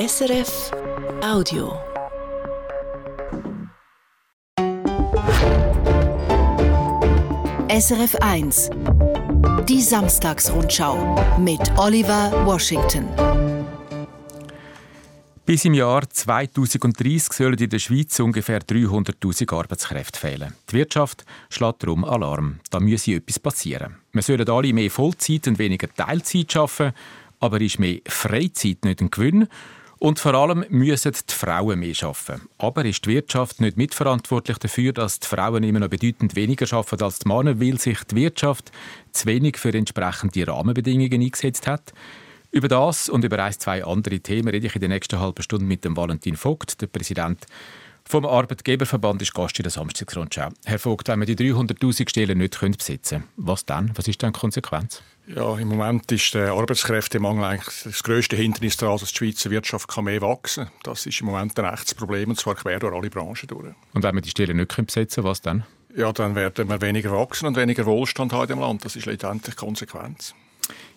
SRF Audio. SRF 1 Die Samstagsrundschau mit Oliver Washington. Bis im Jahr 2030 sollen in der Schweiz ungefähr 300.000 Arbeitskräfte fehlen. Die Wirtschaft schlägt darum Alarm. Da müsse etwas passieren. Wir sollen alle mehr Vollzeit und weniger Teilzeit arbeiten, aber ist mehr Freizeit nicht ein Gewinn? Und vor allem müssen die Frauen mehr arbeiten. Aber ist die Wirtschaft nicht mitverantwortlich dafür, dass die Frauen immer noch bedeutend weniger arbeiten als die Männer, weil sich die Wirtschaft zu wenig für entsprechende Rahmenbedingungen eingesetzt hat? Über das und über ein, zwei andere Themen rede ich in der nächsten halben Stunde mit dem Valentin Vogt, der Präsident vom Arbeitgeberverband ist Gast in der Samstagsrundschau. Herr Vogt, wenn wir die 300'000 Stellen nicht besetzen können, was dann? Was ist dann die Konsequenz? Ja, im Moment ist der Arbeitskräftemangel eigentlich das grösste Hindernis daran, dass die Schweizer Wirtschaft kann mehr wachsen kann. Das ist im Moment ein echtes Problem, und zwar quer durch alle Branchen durch. Und wenn wir die Stellen nicht besetzen können, was dann? Ja, dann werden wir weniger wachsen und weniger Wohlstand haben im Land. Das ist letztendlich die Konsequenz.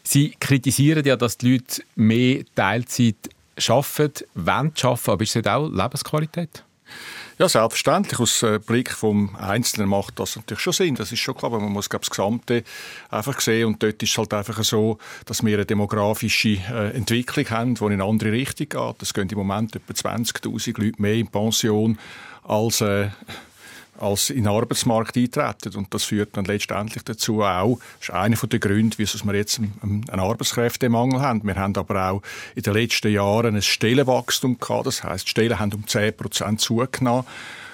Sie kritisieren ja, dass die Leute mehr Teilzeit arbeiten, wollen arbeiten, aber ist das auch Lebensqualität? Ja, selbstverständlich. Aus dem Blick vom Einzelnen macht das natürlich schon Sinn. Das ist schon klar, aber man muss glaube das Gesamte einfach sehen. Und dort ist es halt einfach so, dass wir eine demografische äh, Entwicklung haben, die in eine andere Richtung geht. Es gehen im Moment etwa 20'000 Leute mehr in Pension als äh, als in den Arbeitsmarkt eintreten. Und das führt dann letztendlich dazu auch, das ist einer der Gründe, wieso wir jetzt einen Arbeitskräftemangel haben. Wir haben aber auch in den letzten Jahren ein Stellenwachstum gehabt. Das heisst, die Stellen haben um 10 Prozent zugenommen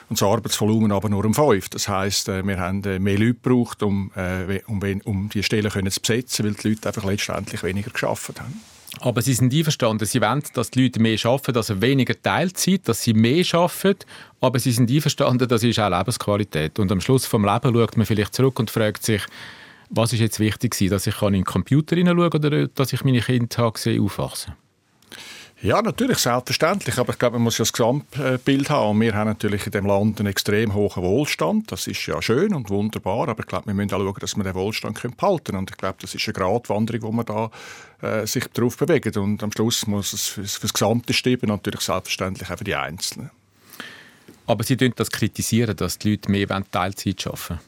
und das Arbeitsvolumen aber nur um 5. Das heisst, äh, wir haben äh, mehr Leute gebraucht, um, äh, um, um die Stellen zu besetzen, weil die Leute einfach letztendlich weniger geschafft haben. Aber Sie sind einverstanden, Sie wollen, dass die Leute mehr arbeiten, also weniger Teilzeit, dass sie mehr arbeiten, aber Sie sind einverstanden, das ist auch Lebensqualität. Und am Schluss vom Leben schaut man vielleicht zurück und fragt sich, was ist jetzt wichtig dass ich in den Computer hineinschauen oder dass ich meine Kinder aufwachsen ja, natürlich, selbstverständlich. Aber ich glaube, man muss ja das Gesamtbild haben. Wir haben natürlich in dem Land einen extrem hohen Wohlstand. Das ist ja schön und wunderbar. Aber ich glaube, wir müssen auch schauen, dass wir den Wohlstand behalten können. Und ich glaube, das ist eine Gratwanderung, wo man da äh, sich darauf bewegt. Und am Schluss muss es für, für das Gesamte stimmen. Natürlich selbstverständlich auch für die Einzelnen. Aber Sie das kritisieren, dass die Leute mehr Teilzeit arbeiten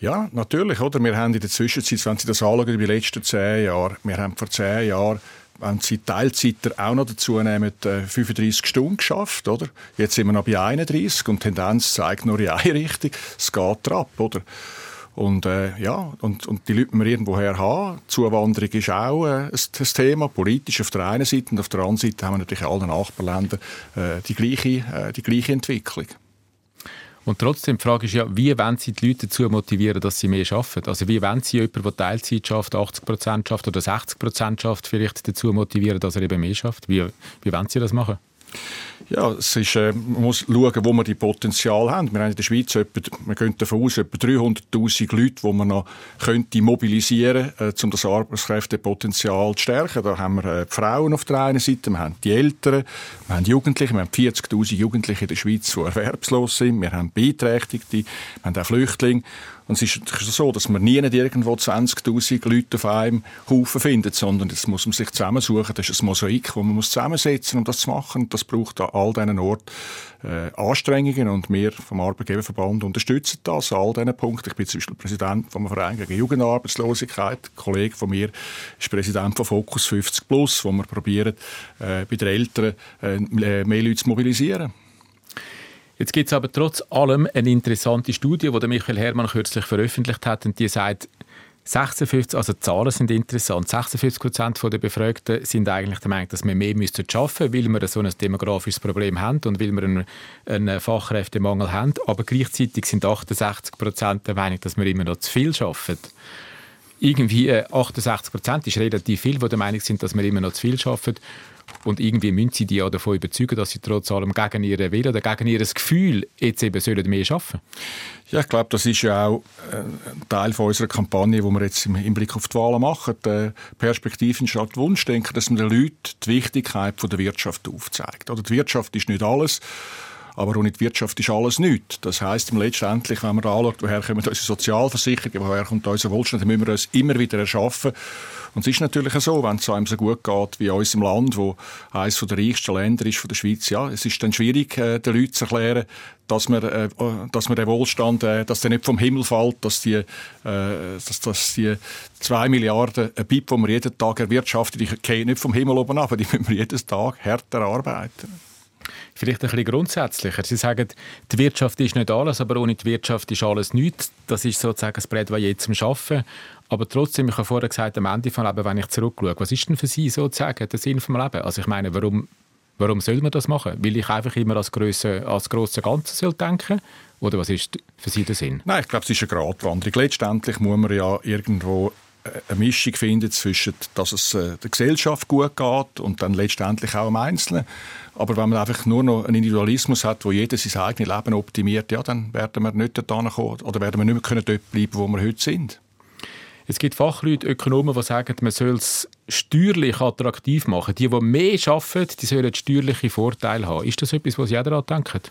ja, natürlich. Oder? Wir haben in der Zwischenzeit, wenn Sie das anschauen, über die letzten zehn Jahre, wir haben vor zehn Jahren wenn Sie Teilzeiter auch noch dazu nehmen, 35 äh, Stunden geschafft, oder? Jetzt sind wir noch bei 31 und die Tendenz zeigt nur in eine Richtung. Es geht ab, oder? Und, äh, ja, und, und die Leute, die wir irgendwoher haben, Zuwanderung ist auch äh, ein, Thema, politisch auf der einen Seite und auf der anderen Seite haben wir natürlich in allen Nachbarländern äh, die, gleiche, äh, die gleiche Entwicklung. Und trotzdem, die Frage ist ja, wie wollen Sie die Leute dazu motivieren, dass sie mehr arbeiten? Also wie wollen Sie jemanden, der Teilzeit schafft, 80 Prozent schafft oder 60 Prozent schafft, vielleicht dazu motivieren, dass er eben mehr schafft? Wie, wie wollen Sie das machen? Ja, es ist, äh, man muss schauen, wo wir die Potenzial haben. Wir haben in der Schweiz etwa, wir gehen davon aus, etwa 300'000 Leute, die man noch könnte mobilisieren könnte, äh, um das Arbeitskräftepotenzial zu stärken. Da haben wir äh, die Frauen auf der einen Seite, wir haben die Eltern, wir haben die Jugendlichen, wir haben 40'000 Jugendliche in der Schweiz, die erwerbslos sind, wir haben Beeinträchtigte, wir haben auch Flüchtlinge. Und es ist so, dass man nie nicht irgendwo 20.000 Leute auf einem Haufen findet, sondern das muss man sich zusammensuchen. Das ist ein Mosaik, das man muss zusammensetzen um das zu machen. Und das braucht an all diesen Orten äh, Anstrengungen. Und wir vom Arbeitgeberverband unterstützen das an all diesen Punkten. Ich bin zum Beispiel Präsident vom Verein gegen Jugendarbeitslosigkeit. Ein Kollege von mir ist Präsident von Focus 50 Plus, wo wir probieren, äh, bei den Eltern äh, mehr Leute zu mobilisieren. Jetzt gibt es aber trotz allem eine interessante Studie, die Michael Hermann kürzlich veröffentlicht hat und die sagt, 56, also Zahlen sind interessant. 56 Prozent der Befragten sind eigentlich der Meinung, dass wir mehr schaffen müssen, weil wir so ein demografisches Problem haben und weil wir einen, einen Fachkräftemangel haben. Aber gleichzeitig sind 68 Prozent der Meinung, dass wir immer noch zu viel schaffen. Irgendwie 68 äh, Prozent ist relativ viel, die der Meinung sind, dass wir immer noch zu viel schaffen. Und irgendwie müssen sie die ja davon überzeugen, dass sie trotz allem gegen ihren Willen oder gegen ihr Gefühl jetzt eben sollen mehr arbeiten Ja, ich glaube, das ist ja auch äh, ein Teil von unserer Kampagne, wo wir jetzt im Blick auf die Wahlen machen. Die Perspektiven statt Wunschdenken, dass man den Leuten die Wichtigkeit der Wirtschaft aufzeigt. Oder die Wirtschaft ist nicht alles. Aber ohne die Wirtschaft ist alles nichts. Das heisst, letztendlich, wenn man anschaut, woher kommen unsere Sozialversicherungen, woher kommt unser Wohlstand, dann müssen wir uns immer wieder erschaffen. Und es ist natürlich so, wenn es einem so gut geht wie in unserem Land, wo eines der reichsten Länder ist von der Schweiz, ja, es ist dann schwierig, äh, den Leuten zu erklären, dass man, äh, dass man den Wohlstand, äh, dass der nicht vom Himmel fällt, dass die, äh, dass, dass die zwei Milliarden äh, BIP, die wir jeden Tag erwirtschaften, die nicht vom Himmel oben ab, die müssen wir jeden Tag härter arbeiten. Vielleicht ein bisschen grundsätzlicher. Sie sagen, die Wirtschaft ist nicht alles, aber ohne die Wirtschaft ist alles nichts. Das ist sozusagen das Plädoyer zum Schaffen. Aber trotzdem, ich habe vorher gesagt, am Ende des Lebens, wenn ich zurückschaue, was ist denn für Sie sozusagen der Sinn vom Leben? Also ich meine, warum, warum soll man das machen? Will ich einfach immer als, Grösse, als grosses Ganzes soll denken? Oder was ist für Sie der Sinn? Nein, ich glaube, es ist eine Gratwanderung. Letztendlich muss man ja irgendwo eine Mischung finden zwischen, dass es äh, der Gesellschaft gut geht und dann letztendlich auch am Einzelnen. Aber wenn man einfach nur noch einen Individualismus hat, wo jeder sein eigenes Leben optimiert, ja, dann werden wir nicht dorthin kommen oder werden wir nicht mehr dort bleiben, wo wir heute sind. Es gibt Fachleute, Ökonomen, die sagen, man soll es steuerlich attraktiv machen. Die, die mehr arbeiten, die sollen steuerliche Vorteile haben. Ist das etwas, was jeder denkt?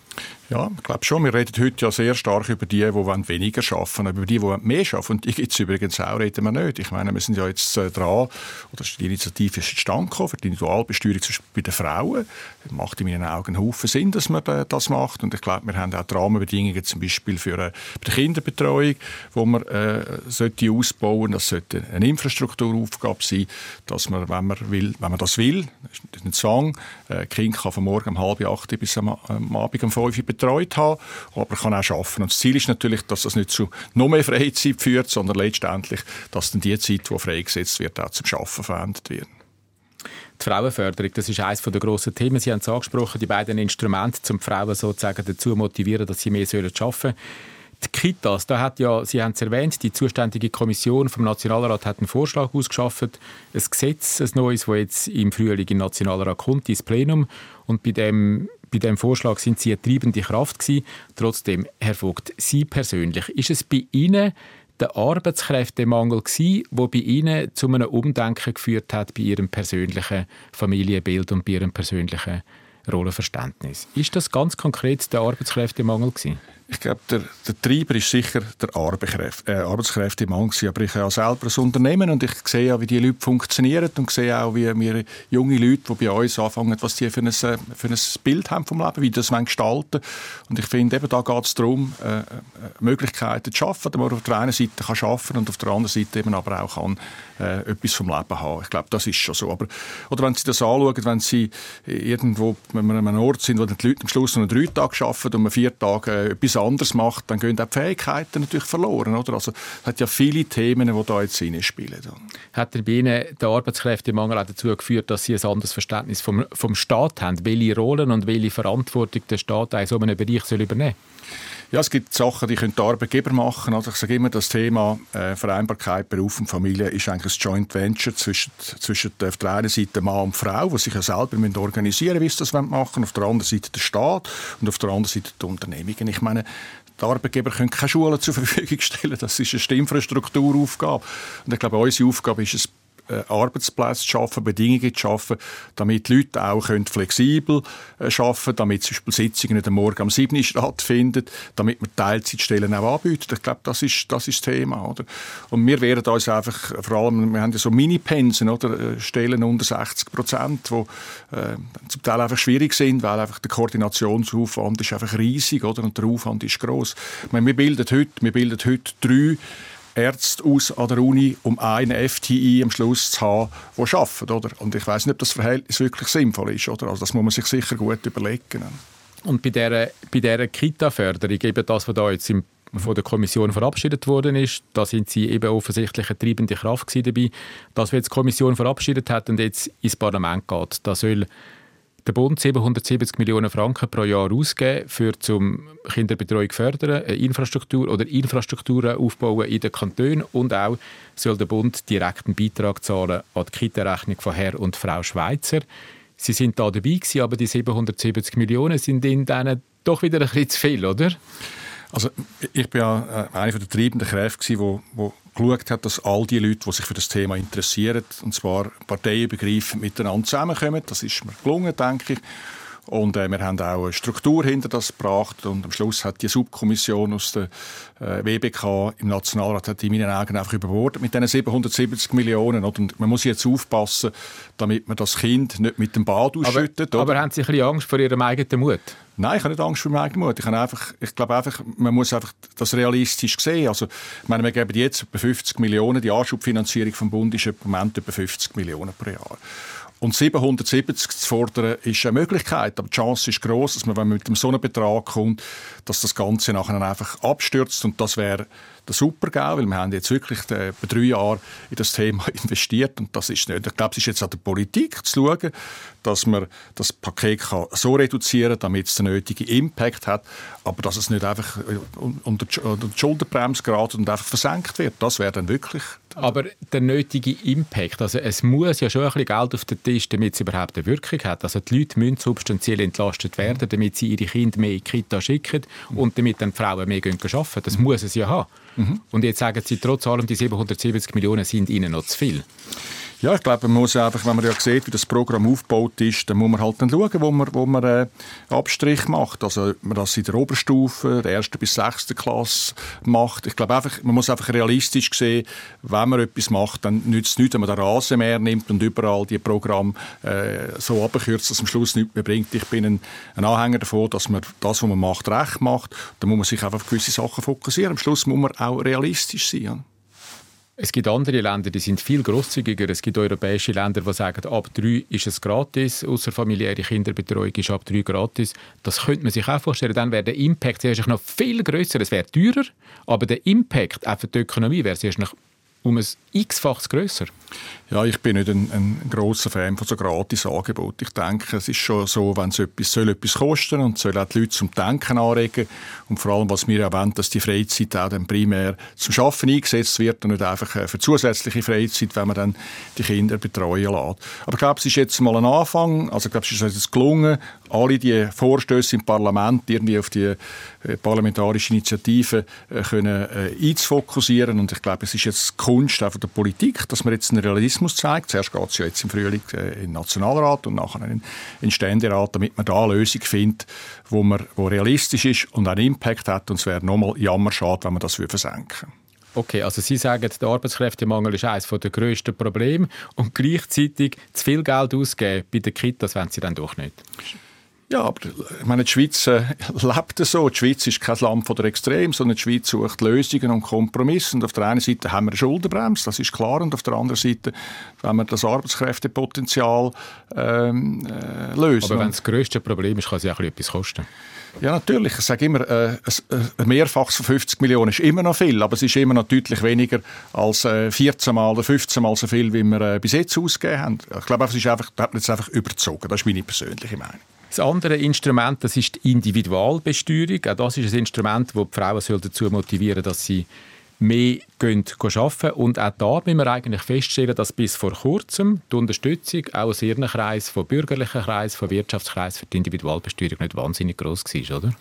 Ja, ich glaube schon. Wir reden heute ja sehr stark über die, die weniger arbeiten, über die, die mehr arbeiten. Und die gibt es übrigens auch, reden wir nicht. Ich meine, wir sind ja jetzt äh, dran, oder die Initiative ist zustande gekommen für die Individualbesteuerung bei den Frauen. Das macht in meinen Augen einen Haufen Sinn, dass man das macht. Und ich glaube, wir haben auch die Rahmenbedingungen zum Beispiel für äh, die Kinderbetreuung, die man äh, sollte ausbauen sollte. Das sollte eine Infrastrukturaufgabe sein dass man, wenn man, will, wenn man das will, das ist ein Zwang, äh, Kind kann von morgen um halb acht bis am, am Abend um fünf betreut haben, aber kann auch arbeiten. Und das Ziel ist natürlich, dass das nicht zu noch mehr Freizeit führt, sondern letztendlich, dass dann die Zeit, die freigesetzt wird, auch zum Arbeiten verwendet wird. Die Frauenförderung, das ist eines der grossen Themen. Sie haben es angesprochen, die beiden Instrumente, um die Frauen sozusagen dazu motivieren, dass sie mehr arbeiten sollen. Die Kitas, da hat ja, Sie haben es erwähnt, die zuständige Kommission vom Nationalrat hat einen Vorschlag ausgeschafft, ein Gesetz, ein neues, das jetzt im Frühling im Nationalrat kommt, ins Plenum. Und bei dem, bei dem Vorschlag sind Sie eine treibende Kraft gewesen. Trotzdem, Herr Vogt, Sie persönlich, ist es bei Ihnen der Arbeitskräftemangel gewesen, der bei Ihnen zu einem Umdenken geführt hat bei Ihrem persönlichen Familienbild und bei Ihrem persönlichen Rollenverständnis? Ist das ganz konkret der Arbeitskräftemangel gewesen? Ich glaube, der, der Treiber ist sicher der Arbeitskräfte, äh, Arbeitskräftemann Aber ich habe ja selber ein Unternehmen und ich sehe ja, wie die Leute funktionieren und sehe auch, wie wir junge Leute, die bei uns anfangen, was die für ein, für ein Bild haben vom Leben, wie das gestalten Und ich finde, eben da geht es darum, äh, äh, Möglichkeiten zu schaffen, dass man auf der einen Seite kann arbeiten und auf der anderen Seite eben aber auch kann, äh, etwas vom Leben haben. Ich glaube, das ist schon so. Aber, oder wenn Sie das anschauen, wenn Sie irgendwo, wenn wir an einem Ort sind, wo die Leute am Schluss noch drei Tage arbeiten und man vier Tage äh, etwas anders macht, dann gehen auch die Fähigkeiten natürlich verloren. Oder? Also, es hat ja viele Themen, die da jetzt reinspielen. Hat der bei Ihnen der Arbeitskräftemangel auch dazu geführt, dass Sie ein anderes Verständnis vom, vom Staat haben? Welche Rollen und welche Verantwortung der Staat in so einem Bereich soll übernehmen ja, es gibt Sachen, die können die Arbeitgeber machen. Also ich sage immer, das Thema äh, Vereinbarkeit, Beruf und Familie ist eigentlich ein Joint Venture zwischen, zwischen auf der einen Seite Mann und Frau, die sich ja selber organisieren müssen, wie sie das machen wollen, auf der anderen Seite der Staat und auf der anderen Seite die Unternehmungen. Ich meine, die Arbeitgeber können keine Schulen zur Verfügung stellen. Das ist eine Infrastrukturaufgabe. Und ich glaube, unsere Aufgabe ist es, Arbeitsplätze zu schaffen, Bedingungen zu schaffen, damit die Leute auch können flexibel äh, arbeiten damit zum Beispiel Sitzungen am Morgen um 7 Uhr stattfinden, damit man Teilzeitstellen auch anbieten. Ich glaube, das ist, das ist Thema. Oder? Und wir werden uns einfach, vor allem, wir haben ja so Mini-Pensen? Äh, Stellen unter 60 Prozent, die äh, zum Teil einfach schwierig sind, weil einfach der Koordinationsaufwand ist einfach riesig oder? und der Aufwand ist gross. Ich meine, wir bilden heute, wir bilden heute drei Ärzte aus an der Uni, um einen FTI am Schluss zu haben, der arbeitet. Oder? Und ich weiß nicht, ob das Verhältnis wirklich sinnvoll ist. Oder? Also das muss man sich sicher gut überlegen. Und bei dieser, bei dieser Kita-Förderung, eben das, was da jetzt im, von der Kommission verabschiedet worden ist, da sind Sie eben offensichtlich eine treibende Kraft dabei. Das, was jetzt die Kommission verabschiedet hat und jetzt ins Parlament geht, da soll der Bund 770 Millionen Franken pro Jahr ausgeben, für zum Kinderbetreuung fördern, Infrastruktur oder Infrastrukturen aufbauen in den Kantonen und auch soll der Bund direkten Beitrag zahlen an die Kita-Rechnung von Herr und Frau Schweizer. Sie sind da dabei gewesen, aber die 770 Millionen sind in denen doch wieder ein bisschen zu viel, oder? Also ich bin ja äh, einer der treibenden Kräfte, die geschaut hat, dass all die Leute, die sich für das Thema interessieren, und zwar parteiübergreifend miteinander zusammenkommen. Das ist mir gelungen, denke ich. Und äh, wir haben auch eine Struktur hinter das gebracht und am Schluss hat die Subkommission aus der äh, WBK im Nationalrat hat in meinen Augen einfach überbordet mit diesen 770 Millionen. Und man muss jetzt aufpassen, damit man das Kind nicht mit dem Bad ausschüttet. Aber, aber haben Sie ein bisschen Angst vor Ihrem eigenen Mut? Nein, ich habe nicht Angst vor meinem eigenen Mut. Ich, einfach, ich glaube einfach, man muss einfach das realistisch sehen. Also, ich meine, wir geben jetzt etwa 50 Millionen. Die Anschubfinanzierung vom Bund ist im Moment etwa 50 Millionen pro Jahr. Und 770 zu fordern, ist eine Möglichkeit, aber die Chance ist groß, dass man, wenn man mit so einem Betrag kommt, dass das Ganze nachher einfach abstürzt und das wäre der Super-GAU, weil wir haben jetzt wirklich bei drei Jahren in das Thema investiert und das ist nicht. Ich glaube, es ist jetzt an der Politik zu schauen, dass man das Paket kann so reduzieren kann, damit es den nötigen Impact hat, aber dass es nicht einfach äh, unter die Schulterbremse gerät und einfach versenkt wird. Das wäre dann wirklich... Aber der nötige Impact, also es muss ja schon ein bisschen Geld auf den Tisch, damit es überhaupt eine Wirkung hat. Also die Leute müssen substanziell entlastet werden, damit sie ihre Kinder mehr in die Kita schicken und damit dann die Frauen mehr arbeiten können. Das muss es ja haben. Mhm. Und jetzt sagen Sie trotz allem, die 770 Millionen sind Ihnen noch zu viel. Ja, ich glaube, man muss einfach, wenn man ja sieht, wie das Programm aufgebaut ist, dann muss man halt dann schauen, wo man, wo man äh, Abstrich macht. Also, man das in der Oberstufe, der ersten bis sechsten Klasse macht. Ich glaube einfach, man muss einfach realistisch sehen, wenn man etwas macht, dann nützt es nichts, wenn man den Rasenmäher nimmt und überall die Programme äh, so abkürzt, dass es am Schluss nichts mehr bringt. Ich bin ein, ein, Anhänger davon, dass man das, was man macht, recht macht. Da muss man sich einfach auf gewisse Sachen fokussieren. Am Schluss muss man auch realistisch sein. Es gibt andere Länder, die sind viel großzügiger. Es gibt europäische Länder, die sagen, ab drei ist es gratis, außerfamiliäre Kinderbetreuung ist ab drei gratis. Das könnte man sich auch vorstellen. Dann wäre der Impact zuerst noch viel größer. Es wäre teurer, aber der Impact für die Ökonomie wäre noch um ein x-faches grösser. Ja, ich bin nicht ein, ein großer Fan von so Gratis-Angeboten. Ich denke, es ist schon so, wenn es etwas, soll etwas kosten und soll auch die Leute zum Denken anregen und vor allem, was wir auch wollen, dass die Freizeit auch dann primär zum Schaffen eingesetzt wird und nicht einfach äh, für zusätzliche Freizeit, wenn man dann die Kinder betreuen lässt. Aber ich glaube, es ist jetzt mal ein Anfang. Also ich glaube, es ist jetzt gelungen, alle die Vorstöße im Parlament irgendwie auf die äh, parlamentarische Initiative äh, können äh, einzufokussieren und ich glaube, es ist jetzt Kunst auch der Politik, dass man jetzt einen Realismus zeigt. Zuerst geht es ja jetzt im Frühling in den Nationalrat und nachher in den Ständerat, damit man da eine Lösung findet, wo, man, wo realistisch ist und einen Impact hat. Und es wäre nochmal jammerschade, wenn man das versenken Okay, also Sie sagen, der Arbeitskräftemangel ist eines der grössten Probleme und gleichzeitig zu viel Geld ausgeben bei den Kitas, wenn Sie dann doch nicht. Ja, aber ich meine, die Schweiz äh, lebt so. Die Schweiz ist kein Land von der Extrem, sondern die Schweiz sucht Lösungen und Kompromisse. Und auf der einen Seite haben wir eine Schuldenbremse, das ist klar. Und auf der anderen Seite wenn wir das Arbeitskräftepotenzial ähm, äh, lösen. Aber wenn das grösste Problem ist, kann es ja auch etwas kosten. Ja, natürlich. Ich sage immer, äh, ein Mehrfaches von 50 Millionen ist immer noch viel, aber es ist immer noch deutlich weniger als äh, 14 Mal oder 15 Mal so viel, wie wir äh, bis jetzt ausgegeben haben. Ich glaube, es ist einfach, das hat man jetzt einfach überzogen. Das ist meine persönliche Meinung. Das andere Instrument, das ist die Individualbesteuerung. Auch das ist ein Instrument, das die Frauen dazu motivieren soll, dass sie mehr gehen, arbeiten. Und auch da müssen wir eigentlich feststellen, dass bis vor kurzem die Unterstützung auch aus ihren Kreis, von bürgerlichen Kreis, von Wirtschaftskreis für die Individualbesteuerung nicht wahnsinnig groß war, oder?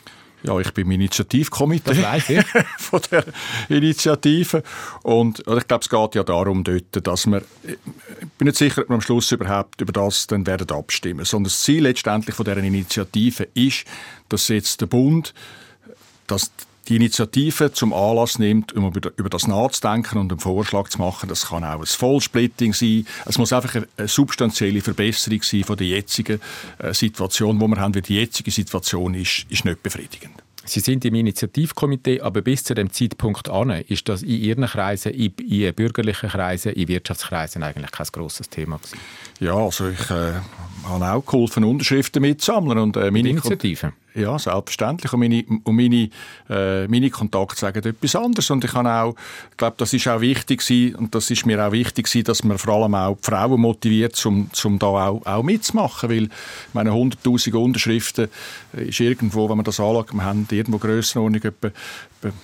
Ja, ich bin im Initiativkomitee. Von der Initiative. Und ich glaube, es geht ja darum, dort, dass wir, ich bin nicht sicher, ob wir am Schluss überhaupt über das dann werden abstimmen, sondern das Ziel letztendlich von dieser Initiative ist, dass jetzt der Bund dass die Initiative zum Anlass nimmt, um über das nachzudenken und einen Vorschlag zu machen. Das kann auch ein Vollsplitting sein. Es muss einfach eine substanzielle Verbesserung sein von der jetzigen äh, Situation, wo wir haben, weil die jetzige Situation ist, ist nicht befriedigend. Sie sind im Initiativkomitee, aber bis zu dem Zeitpunkt an ist das in Ihren Kreisen, in, in bürgerlichen Kreisen, in Wirtschaftskreisen eigentlich kein grosses Thema gewesen. Ja, also ich äh, habe auch geholfen, Unterschriften mitzusammeln und äh, meine Initiative. Ja, selbstverständlich. Und meine, und meine, äh, meine Kontakte sagen etwas anderes. Und ich habe auch, ich glaube, das ist auch wichtig gewesen, und das ist mir auch wichtig gewesen, dass man vor allem auch die Frauen motiviert, um, um da auch, auch mitzumachen. Weil, meine 100.000 Unterschriften ist irgendwo, wenn man das anschaut, wir haben irgendwo Grössenordnung etwa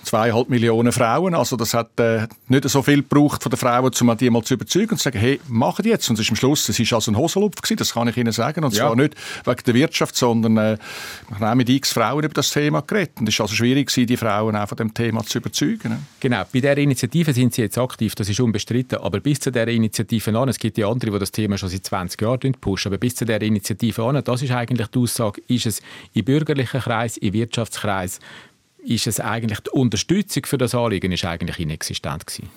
zweieinhalb Millionen Frauen. Also das hat äh, nicht so viel gebraucht von den Frauen, um die mal zu überzeugen und zu sagen, hey, machen die jetzt. Und es ist am Schluss, es ist also ein Hosenlupf gewesen, das kann ich Ihnen sagen. Und zwar ja. nicht wegen der Wirtschaft, sondern äh, ich nehme mit x Frauen über das Thema geredet. Und es war also schwierig, die Frauen auch von dem Thema zu überzeugen. Ne? Genau, bei dieser Initiative sind Sie jetzt aktiv, das ist unbestritten, aber bis zu dieser Initiative an, es gibt ja andere, die das Thema schon seit 20 Jahren pushen, aber bis zu dieser Initiative an, das ist eigentlich die Aussage, ist es im bürgerlichen Kreis, im Wirtschaftskreis, ist es eigentlich die Unterstützung für das Anliegen ist eigentlich inexistent gewesen?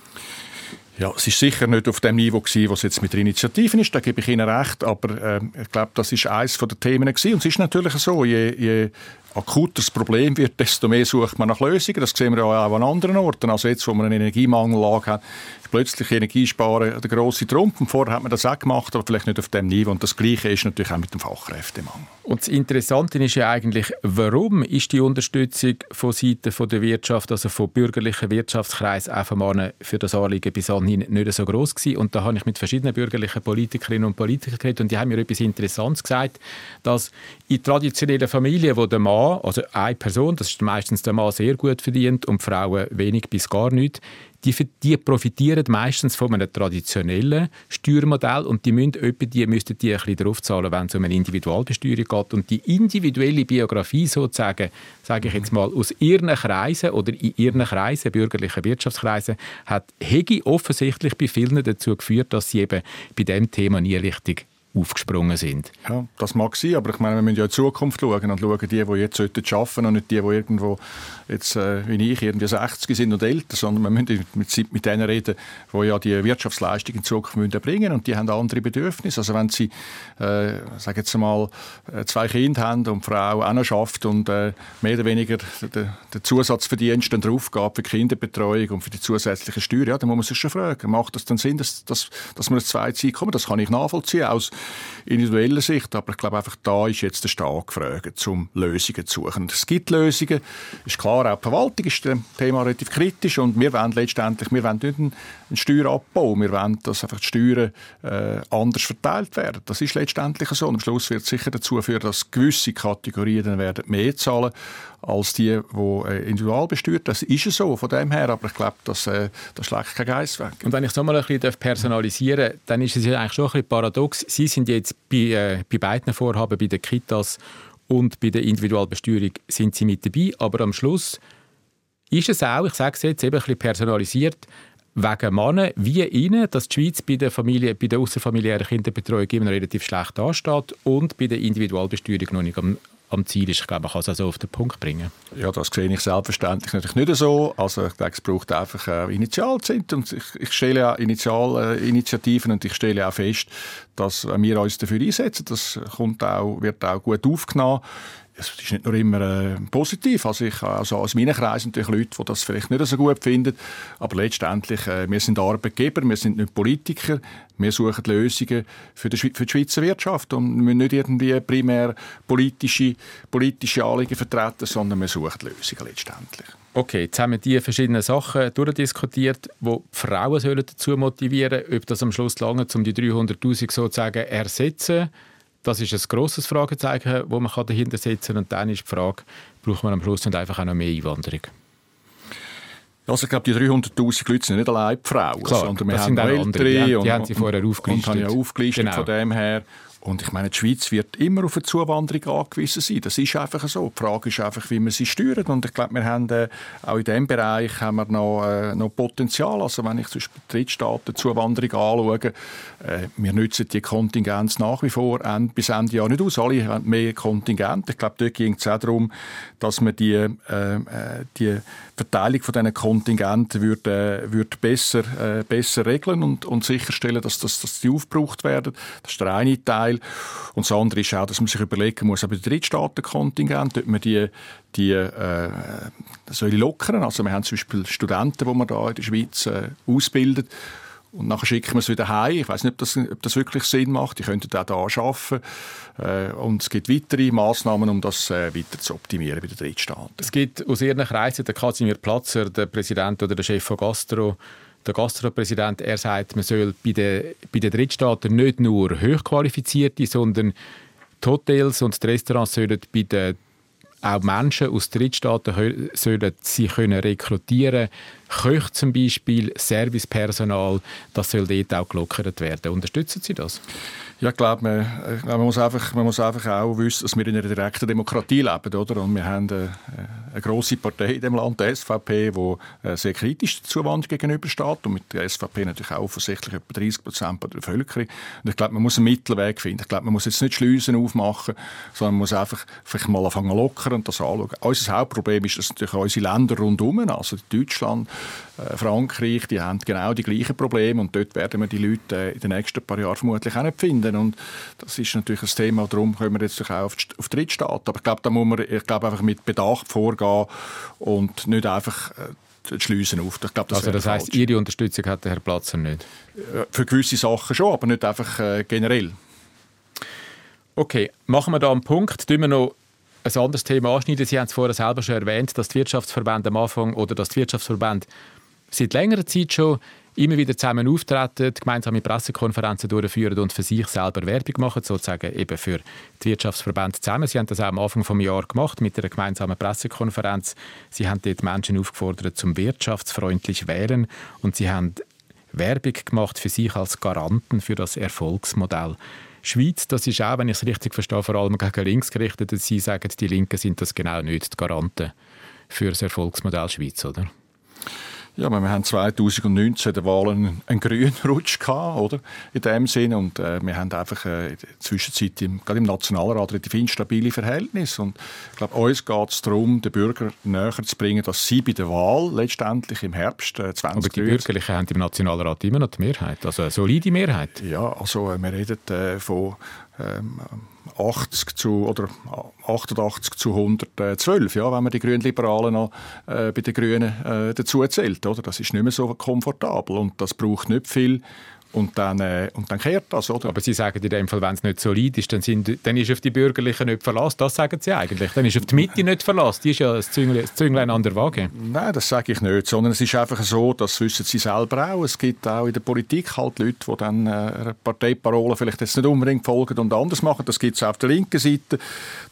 Ja, es ist sicher nicht auf dem Niveau gewesen, was jetzt mit der Initiative ist, da gebe ich Ihnen recht, aber äh, ich glaube, das ist eines der Themen gewesen. Und es ist natürlich so, je, je akuter das Problem wird, desto mehr sucht man nach Lösungen. Das sehen wir ja auch an anderen Orten. Also jetzt, wo man eine Energiemangellage hat, plötzlich Energiesparen der grosse Trump. Und vorher hat man das auch gemacht, aber vielleicht nicht auf dem Niveau. Und das Gleiche ist natürlich auch mit dem Fachkräftemangel. Und das Interessante ist ja eigentlich, warum ist die Unterstützung von Seiten der Wirtschaft, also von bürgerlichen Wirtschaftskreisen, einfach für das Anliegen bis anhin nicht so groß gewesen. Und da habe ich mit verschiedenen bürgerlichen Politikerinnen und Politikern geredet und die haben mir etwas Interessantes gesagt, dass in traditionellen Familien, wo der Mann, also eine Person, das ist meistens der Mann, sehr gut verdient und die Frauen wenig bis gar nicht, die, die profitieren meistens von einem traditionellen Steuermodell und die, müssen, die müssten die ein bisschen draufzahlen, wenn es um eine Individualbesteuerung geht. Und die individuelle Biografie sozusagen, sage ich jetzt mal, aus ihren Kreisen oder in ihren Kreisen, bürgerlichen Wirtschaftskreisen, hat Hegi offensichtlich bei vielen dazu geführt, dass sie eben bei dem Thema nie richtig aufgesprungen sind. Ja, das mag sein, aber ich meine, wir müssen ja in die Zukunft schauen und schauen, die, die jetzt arbeiten sollten und nicht die, die irgendwo jetzt, äh, wie ich, irgendwie 60 sind und älter, sondern wir müssen mit, mit denen reden, die ja die Wirtschaftsleistung in Zukunft bringen und die haben andere Bedürfnisse. Also wenn sie, äh, sag jetzt mal, äh, zwei Kinder haben und die Frau auch noch schafft und äh, mehr oder weniger den, den Zusatzverdienst dann drauf gab für die Kinderbetreuung und für die zusätzliche Steuer, ja, dann muss man sich schon fragen, macht das dann Sinn, dass, dass, dass wir ins zweite Einkommen, das kann ich nachvollziehen, aus individueller Sicht, aber ich glaube einfach, da ist jetzt der Staat gefragt, um Lösungen zu suchen. Und es gibt Lösungen, ist klar, auch die Verwaltung ist dem Thema relativ kritisch und wir wollen letztendlich, wir wollen nicht einen, Steuerabbau, wir wollen, dass einfach die Steuern äh, anders verteilt werden. Das ist letztendlich so und am Schluss wird es sicher dazu führen, dass gewisse Kategorien dann werden mehr zahlen als die, die äh, individual besteuert. Das ist es so von dem her, aber ich glaube, das, äh, das schlägt kein Geist weg. Und wenn ich es nochmal ein bisschen personalisieren darf, dann ist es eigentlich schon ein bisschen paradox. Sie sind jetzt bei, äh, bei beiden Vorhaben, bei den Kitas und bei der Individualbesteuerung sind Sie mit dabei, aber am Schluss ist es auch, ich sage es jetzt eben ein bisschen personalisiert, wegen Männern wie Ihnen, dass die Schweiz bei der, Familie, bei der außerfamiliären Kinderbetreuung immer relativ schlecht dasteht und bei der Individualbesteuerung noch nicht am, am Ziel ist. Ich glaube, man kann es also auf den Punkt bringen. Ja, das sehe ich selbstverständlich natürlich nicht so. Also ich denke, es braucht einfach äh, Initialzeit und ich, ich stelle auch Initialinitiativen und ich stelle auch fest, dass wir uns dafür einsetzen. Das kommt auch, wird auch gut aufgenommen es ist nicht nur immer äh, positiv. Also ich also aus meinen Kreisen natürlich Leute, die das vielleicht nicht so gut finden. Aber letztendlich, äh, wir sind Arbeitgeber, wir sind nicht Politiker. Wir suchen Lösungen für die, für die Schweizer Wirtschaft und wir müssen nicht irgendwie primär politische, politische Anliegen vertreten, sondern wir suchen Lösungen letztendlich. Okay, jetzt haben wir die verschiedenen Sachen durchdiskutiert, wo Frauen sollen dazu motivieren sollen, ob das am Schluss lange, um die 300'000 sozusagen ersetzen das ist ein grosses Fragezeichen, das man dahinter setzen kann. Und dann ist die Frage, braucht man am Schluss nicht einfach auch noch mehr Einwanderung? Also ich glaube, die 300'000 Leute sind nicht allein die Frauen, Klar, sondern wir haben auch ältere. Die, die, die haben sie vorher aufgelistet. Und, und ja aufgelistet genau. von dem her. Und ich meine, die Schweiz wird immer auf eine Zuwanderung angewiesen sein. Das ist einfach so. Die Frage ist einfach, wie man sie steuert. Und ich glaube, wir haben äh, auch in diesem Bereich haben wir noch, äh, noch Potenzial. Also wenn ich zum Beispiel Drittstaaten Zuwanderung anschaue, äh, wir nutzen die Kontingenz nach wie vor end, bis Ende Jahr nicht aus. Alle haben mehr Kontingent. Ich glaube, dort ging es auch darum, dass man die, äh, äh, die Verteilung von diesen Kontingenten würde, äh, würde besser, äh, besser regeln und, und sicherstellen, dass, das, dass die aufgebraucht werden. Das ist der eine Teil. Und das andere ist auch, dass man sich überlegen muss, ob die Drittstaatenkontingent, ob man die, die äh, soll lockern. Also wir haben zum Beispiel Studenten, die man da in der Schweiz äh, ausbildet und nachher schicken wir es wieder heim. Ich weiß nicht, ob das, ob das wirklich Sinn macht. Die könnten auch hier arbeiten. Äh, und es gibt weitere Massnahmen, um das äh, weiter zu optimieren bei den Drittstaaten. Es gibt aus Ihren Kreisen den Kasimir Platzer, der Präsident oder der Chef von Gastro, der Gastro-Präsident, er sagt, man soll bei den, bei den Drittstaaten nicht nur Hochqualifizierte, sondern die Hotels und die Restaurants sollen bei den auch Menschen aus Drittstaaten sollen sie können rekrutieren Köche zum Beispiel, Servicepersonal, das soll dort auch gelockert werden. Unterstützen Sie das? Ja, ich glaube, man, man, muss einfach, man muss einfach auch wissen, dass wir in einer direkten Demokratie leben. Oder? Und wir haben eine, eine grosse Partei in dem Land, die SVP, die sehr kritisch der Zuwanderung gegenübersteht. Und mit der SVP natürlich auch offensichtlich etwa 30 Prozent der Bevölkerung. Und ich glaube, man muss einen Mittelweg finden. Ich glaube, man muss jetzt nicht Schleusen aufmachen, sondern man muss einfach vielleicht mal anfangen locker und das anschauen. Unser Hauptproblem ist, dass natürlich unsere Länder rundherum, also Deutschland, äh, Frankreich, die haben genau die gleichen Probleme und dort werden wir die Leute äh, in den nächsten paar Jahren vermutlich auch nicht finden. Und das ist natürlich ein Thema, darum können wir jetzt auch auf, auf Drittstaaten. Aber ich glaube, da muss man ich glaube, einfach mit Bedacht vorgehen und nicht einfach äh, Schleusen auf. Ich glaube, das also das heisst, Ihre Unterstützung hat der Herr Platzer nicht? Für gewisse Sachen schon, aber nicht einfach äh, generell. Okay, machen wir da einen Punkt. Tun wir noch ein anderes Thema anschneiden. Sie haben es vorher selber schon erwähnt, dass die Wirtschaftsverbände am Anfang oder dass die Wirtschaftsverbände seit längerer Zeit schon immer wieder zusammen auftreten, gemeinsame Pressekonferenzen durchführen und für sich selber Werbung machen, sozusagen eben für die Wirtschaftsverbände zusammen. Sie haben das auch am Anfang des Jahres gemacht mit einer gemeinsamen Pressekonferenz. Sie haben dort Menschen aufgefordert zum wirtschaftsfreundlich wählen und sie haben Werbung gemacht für sich als Garanten für das Erfolgsmodell. Schweiz, das ist auch, wenn ich es richtig verstehe, vor allem gegen links gerichtet. Sie sagen, die Linken sind das genau nicht, die Garanten für das Erfolgsmodell Schweiz, oder? Ja, wir haben 2019 der Wahlen einen grünen Rutsch gehabt, oder? In dem Sinn. Und äh, wir haben einfach äh, in der Zwischenzeit, im, gerade im Nationalrat, relativ instabile Verhältnisse. Und ich glaube, uns geht es darum, den Bürger näher zu bringen, dass sie bei der Wahl letztendlich im Herbst äh, 20 Aber die Bürgerlichen haben im Nationalrat immer noch die Mehrheit, also eine solide Mehrheit. Ja, also äh, wir reden äh, von ähm, 80 zu, oder 88 zu 112, ja, wenn man die Grünliberalen noch äh, bei den Grünen äh, dazu zählt. Oder? Das ist nicht mehr so komfortabel und das braucht nicht viel und dann, äh, und dann kehrt das, oder? Aber Sie sagen in dem Fall, wenn es nicht solid ist, dann, sind, dann ist auf die Bürgerlichen nicht Verlass. Das sagen Sie eigentlich. Dann ist auf die Mitte nicht Verlass. Die ist ja das Zünglein, an der Waage. Nein, das sage ich nicht. Sondern es ist einfach so, das wissen Sie selber auch. Es gibt auch in der Politik halt Leute, die dann äh, einer Parteiparole vielleicht jetzt nicht unbedingt folgen und anders machen. Das gibt es auf der linken Seite.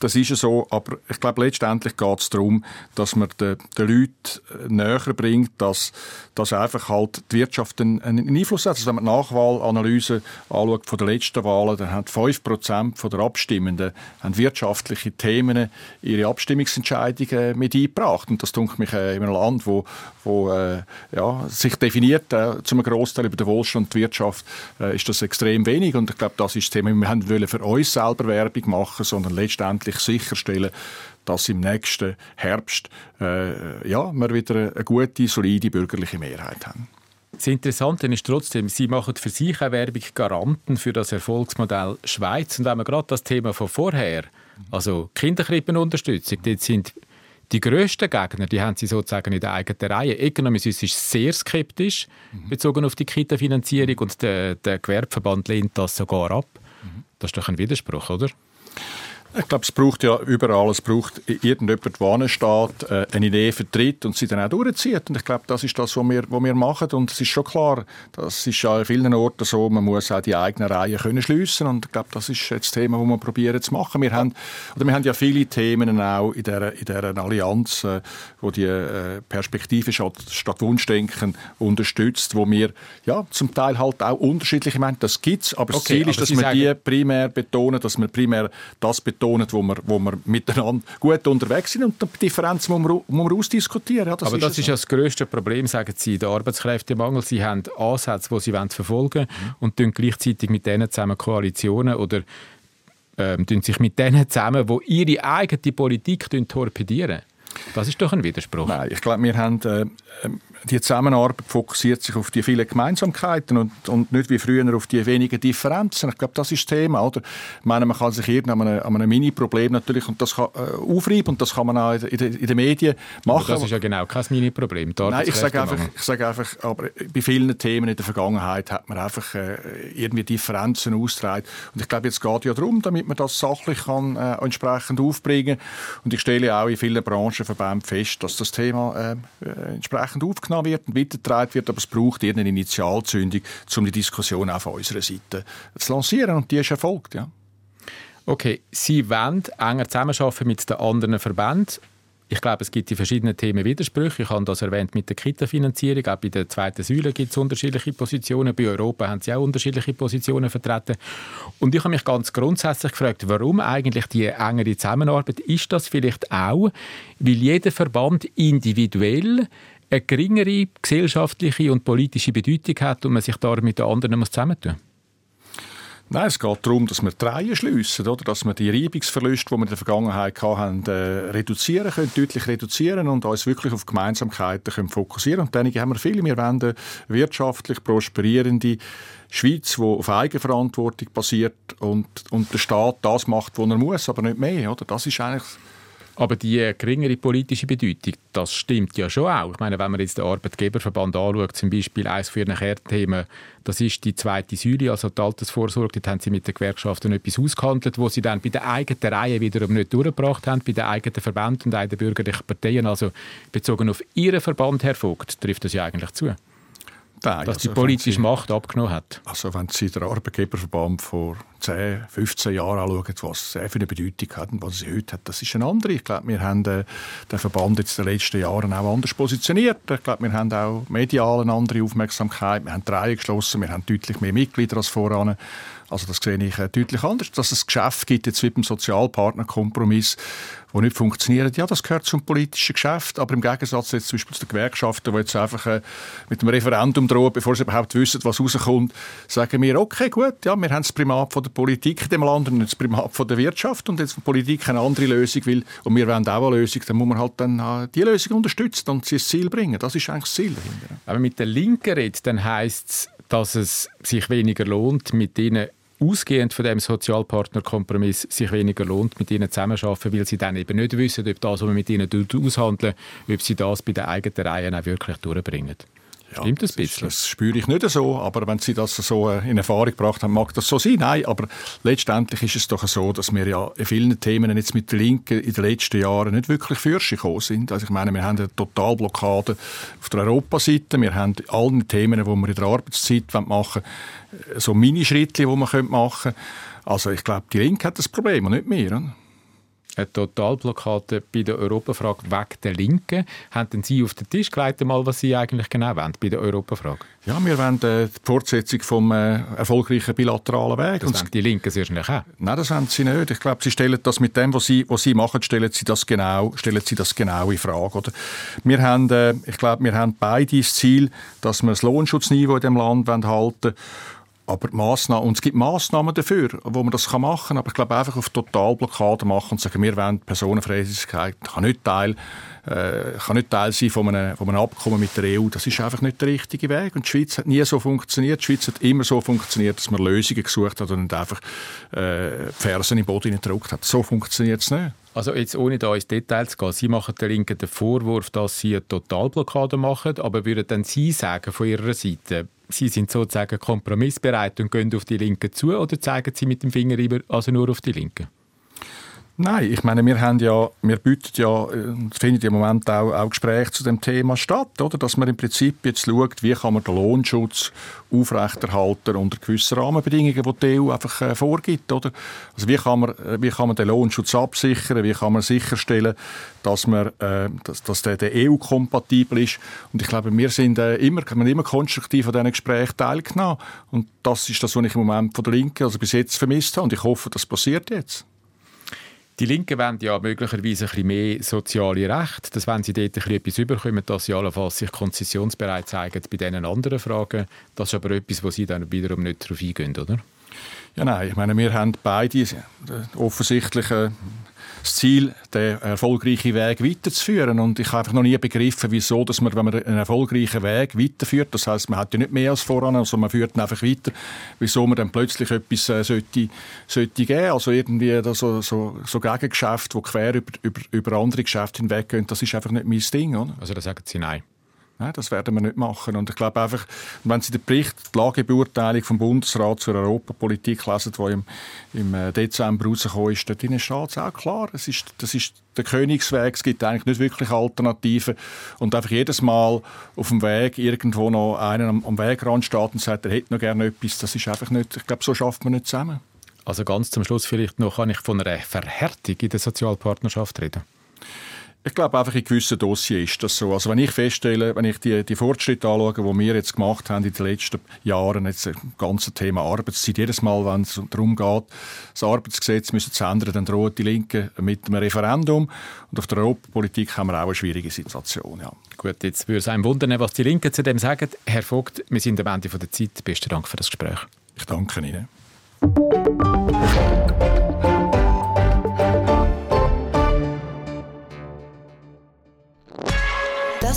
Das ist ja so. Aber ich glaube, letztendlich geht es darum, dass man den, den Leuten näher bringt, dass, dass einfach halt die Wirtschaft einen, einen Einfluss hat. Also wenn man nach Nachwahlanalyse anschaut von den letzten Wahlen, dann haben 5% der Abstimmenden haben wirtschaftliche Themen ihre Abstimmungsentscheidungen mit eingebracht. Und das tut mich äh, in einem Land, wo, wo äh, ja, sich definiert äh, zum Großteil über den Wohlstand und die Wirtschaft, äh, ist das extrem wenig. Und ich glaube, das ist das Thema. Wir wollen für uns selber Werbung machen, sondern letztendlich sicherstellen, dass im nächsten Herbst äh, ja, wir wieder eine gute, solide bürgerliche Mehrheit haben. Das Interessante ist trotzdem, Sie machen für sich auch Werbung Garanten für das Erfolgsmodell Schweiz. Und wenn wir gerade das Thema von vorher, also Kinderkrippenunterstützung, dort sind die grössten Gegner, die haben sie sozusagen in der eigenen Reihe. Economy ist sehr skeptisch mhm. bezogen auf die Kita-Finanzierung und der, der Gewerbeverband lehnt das sogar ab. Mhm. Das ist doch ein Widerspruch, oder? Ich glaube, es braucht ja überall, es braucht irgendjemand, der ansteht, äh, eine Idee vertritt und sie dann auch durchzieht. Und ich glaube, das ist das, was wir, was wir machen. Und es ist schon klar, das ist ja an vielen Orten so, man muss auch die eigenen Reihen können schliessen. Und ich glaube, das ist jetzt das Thema, das wir probieren zu machen. Wir haben, oder wir haben ja viele Themen auch in dieser, in dieser Allianz, äh, wo die äh, Perspektive statt, statt Wunschdenken unterstützt, wo wir ja, zum Teil halt auch unterschiedliche meinen. Das gibt es, aber okay, das Ziel ist, dass wir die primär betonen, dass wir primär das betonen, betonen, wo wir, wo wir miteinander gut unterwegs sind und die Differenz muss man, muss man ausdiskutieren. Ja, das Aber ist das ist ja das grösste Problem, sagen Sie, der Arbeitskräftemangel. Sie haben Ansätze, die Sie verfolgen wollen mhm. und tun gleichzeitig mit denen zusammen Koalitionen oder ähm, sich mit denen zusammen, die ihre eigene Politik torpedieren. Das ist doch ein Widerspruch. Nein, ich glaube, wir haben äh, die Zusammenarbeit fokussiert sich auf die vielen Gemeinsamkeiten und, und nicht wie früher auf die wenigen Differenzen. Ich glaube, das ist das Thema. Oder? Ich meine, man kann sich irgendein an einem Mini-Problem natürlich und das kann, äh, aufreiben und das kann man auch in, in, in den Medien machen. Aber das ist ja genau kein Mini-Problem. Nein, ich sage einfach, ich sage einfach, aber bei vielen Themen in der Vergangenheit hat man einfach äh, irgendwie Differenzen ausgetragen. Und ich glaube, jetzt geht ja darum, damit man das sachlich kann, äh, entsprechend aufbringen Und ich stelle auch in vielen Branchenverbänden fest, dass das Thema äh, äh entsprechend aufgenommen aufgenommen wird und weitergetragen wird, aber es braucht irgendeine Initialzündung, um die Diskussion von unserer Seite zu lancieren und die ist erfolgt, ja. Okay, Sie wollen enger zusammenarbeiten mit den anderen Verbänden. Ich glaube, es gibt in verschiedenen Themen Widersprüche. Ich habe das erwähnt mit der Kita-Finanzierung. Auch bei der zweiten Säule gibt es unterschiedliche Positionen. Bei Europa haben sie auch unterschiedliche Positionen vertreten. Und ich habe mich ganz grundsätzlich gefragt, warum eigentlich die engere Zusammenarbeit? Ist das vielleicht auch, weil jeder Verband individuell eine geringere gesellschaftliche und politische Bedeutung hat und man sich da mit den anderen zusammentun muss? Nein, es geht darum, dass wir die schliessen, oder? dass wir die Reibungsverluste, die wir in der Vergangenheit hatten, äh, reduzieren können, deutlich reduzieren und uns wirklich auf Gemeinsamkeiten können fokussieren Und einige haben wir viele. Wir wollen wirtschaftlich prosperierende Schweiz, die auf Eigenverantwortung basiert und, und der Staat das macht, was er muss, aber nicht mehr. Oder? Das ist eigentlich aber die geringere politische Bedeutung, das stimmt ja schon auch. Ich meine, wenn man jetzt den Arbeitgeberverband anschaut, zum Beispiel eines für ihren Kernthemen, das ist die zweite Säule, also die Altersvorsorge, dort haben sie mit den Gewerkschaften etwas ausgehandelt, wo sie dann bei der eigenen Reihe wiederum nicht durchgebracht haben, bei den eigenen Verbänden und den bürgerlichen Parteien, also bezogen auf ihren Verband, Herr Vogt, trifft das ja eigentlich zu. Nein, dass also die politische Macht abgenommen hat. Also wenn Sie den Arbeitgeberverband vor 10, 15 Jahren anschauen, was sehr viel Bedeutung hat und was es heute hat, das ist eine andere. Ich glaube, wir haben äh, den Verband jetzt in den letzten Jahren auch anders positioniert. Ich glaube, wir haben auch medial eine andere Aufmerksamkeit. Wir haben die Reihe geschlossen, wir haben deutlich mehr Mitglieder als voran. Also das sehe ich äh, deutlich anders. Dass es Geschäft gibt jetzt mit dem Sozialpartnerkompromiss, wo nicht funktioniert, ja, das gehört zum politischen Geschäft, aber im Gegensatz jetzt zum Beispiel zu den Gewerkschaften, die jetzt einfach äh, mit dem Referendum drohen, bevor sie überhaupt wissen, was rauskommt, sagen wir, okay, gut, ja, wir haben das Primat von der Politik dem Land und das Primat von der Wirtschaft und jetzt Politik eine andere Lösung will und wir wollen auch eine Lösung, dann muss man halt dann äh, die Lösung unterstützen und sie ins Ziel bringen. Das ist eigentlich das Ziel dahinter. Aber mit der Linken redet, dann heisst es, dass es sich weniger lohnt, mit ihnen ausgehend von dem Sozialpartnerkompromiss sich weniger lohnt, mit ihnen zusammenzuarbeiten, weil sie dann eben nicht wissen, ob das, was man mit ihnen aushandeln, ob sie das bei den eigenen Reihen auch wirklich durchbringen. Ja, Stimmt das ein bisschen? Das spüre ich nicht so, aber wenn Sie das so äh, in Erfahrung gebracht haben, mag das so sein. Nein, aber letztendlich ist es doch so, dass wir ja in vielen Themen jetzt mit der Linken in den letzten Jahren nicht wirklich gekommen sind. Also ich meine, wir haben eine Totalblockade auf der Europaseite, wir haben alle Themen, die wir in der Arbeitszeit machen wollen, so Minischritte, die man machen können. Also ich glaube, die Linke hat das Problem und nicht wir eine Totalblockade bei der Europafrage wegen der Linken. Haben Sie auf den Tisch gelegt, mal, was Sie eigentlich genau wollen bei der Europafrage? Ja, wir wollen äh, die Fortsetzung vom äh, erfolgreichen bilateralen Weg. Das wollen die Linken sehr schnell auch? Nein, das wollen sie nicht. Ich glaube, sie stellen das mit dem, was sie, was sie machen, stellen sie das genau, stellen sie das genau in Frage. Oder? Wir haben, äh, ich glaube, wir haben beide das Ziel, dass wir das Lohnschutzniveau in dem Land halten wollen aber Massnahmen, und es gibt Massnahmen dafür, wo man das machen kann, aber ich glaube einfach auf Totalblockade machen und sagen, wir wollen Personenfreizügigkeit, kann nicht Teil, äh, kann nicht Teil sein von einem, von einem Abkommen mit der EU. Das ist einfach nicht der richtige Weg. Und die Schweiz hat nie so funktioniert. Die Schweiz hat immer so funktioniert, dass man Lösungen gesucht hat und nicht einfach äh, Fersen im Boden gedruckt hat. So funktioniert es nicht. Also jetzt ohne da ins Detail zu gehen, Sie machen der Linken den Vorwurf, dass Sie eine Totalblockade machen, aber würden dann Sie sagen von Ihrer Seite, Sie sind sozusagen kompromissbereit und gehen auf die Linken zu oder zeigen Sie mit dem Finger immer also nur auf die Linken? Nein, ich meine, wir haben ja, wir bieten ja, äh, findet im Moment auch, auch Gespräche zu dem Thema statt, oder? Dass man im Prinzip jetzt schaut, wie kann man den Lohnschutz aufrechterhalten unter gewissen Rahmenbedingungen, die die EU einfach äh, vorgibt, oder? Also wie kann man, äh, wie kann man den Lohnschutz absichern? Wie kann man sicherstellen, dass man, äh, dass, dass der, der EU-kompatibel ist? Und ich glaube, wir sind äh, immer, wir immer konstruktiv an diesen Gesprächen teilgenommen. Und das ist das, was ich im Moment von der Linken, also bis jetzt vermisst habe. Und ich hoffe, das passiert jetzt. Die Linken wollen ja möglicherweise ein bisschen mehr soziale Rechte, dass wenn sie dort ein etwas überkommen, dass sie sich konzessionsbereit zeigen bei diesen anderen Fragen. Das ist aber etwas, wo sie dann wiederum nicht darauf eingehen, oder? Ja, nein, ich meine, wir haben beide äh, offensichtlich äh, das Ziel, den erfolgreichen Weg weiterzuführen. Und ich habe einfach noch nie begriffen, wieso, dass man, wenn man einen erfolgreichen Weg weiterführt, das heißt, man hat ja nicht mehr als voran, also man führt ihn einfach weiter, wieso man dann plötzlich etwas äh, sollte, sollte geben. Also irgendwie so, so, so Gegengeschäfte, die quer über, über, über andere Geschäfte hinweggehen, das ist einfach nicht mein Ding. Oder? Also da sagen Sie nein? Nein, das werden wir nicht machen. Und ich glaube einfach, wenn Sie den Bericht, die Lagebeurteilung vom Bundesrat zur Europapolitik lesen, die im, im äh, Dezember rausgekommen ist, dort steht es auch klar, es ist, das ist der Königsweg, es gibt eigentlich nicht wirklich Alternativen. Und einfach jedes Mal auf dem Weg irgendwo noch einen am, am Wegrand steht und sagt, er hätte noch gerne etwas, das ist einfach nicht, ich glaube, so schafft man nicht zusammen. Also ganz zum Schluss vielleicht noch, kann ich von einer Verhärtung in der Sozialpartnerschaft reden? Ich glaube, einfach in gewissen Dossiers ist das so. Also wenn ich feststelle, wenn ich die, die Fortschritte anschaue, die wir jetzt gemacht haben in den letzten Jahren, jetzt das ganze Thema Arbeitszeit, jedes Mal, wenn es darum geht, das Arbeitsgesetz müssen zu ändern, dann droht die Linke mit einem Referendum. Und auf der Europapolitik haben wir auch eine schwierige Situation. Ja. Gut, jetzt würde es einem wundern, was die Linken zu dem sagen. Herr Vogt, wir sind am Ende der Zeit. Besten Dank für das Gespräch. Ich danke Ihnen.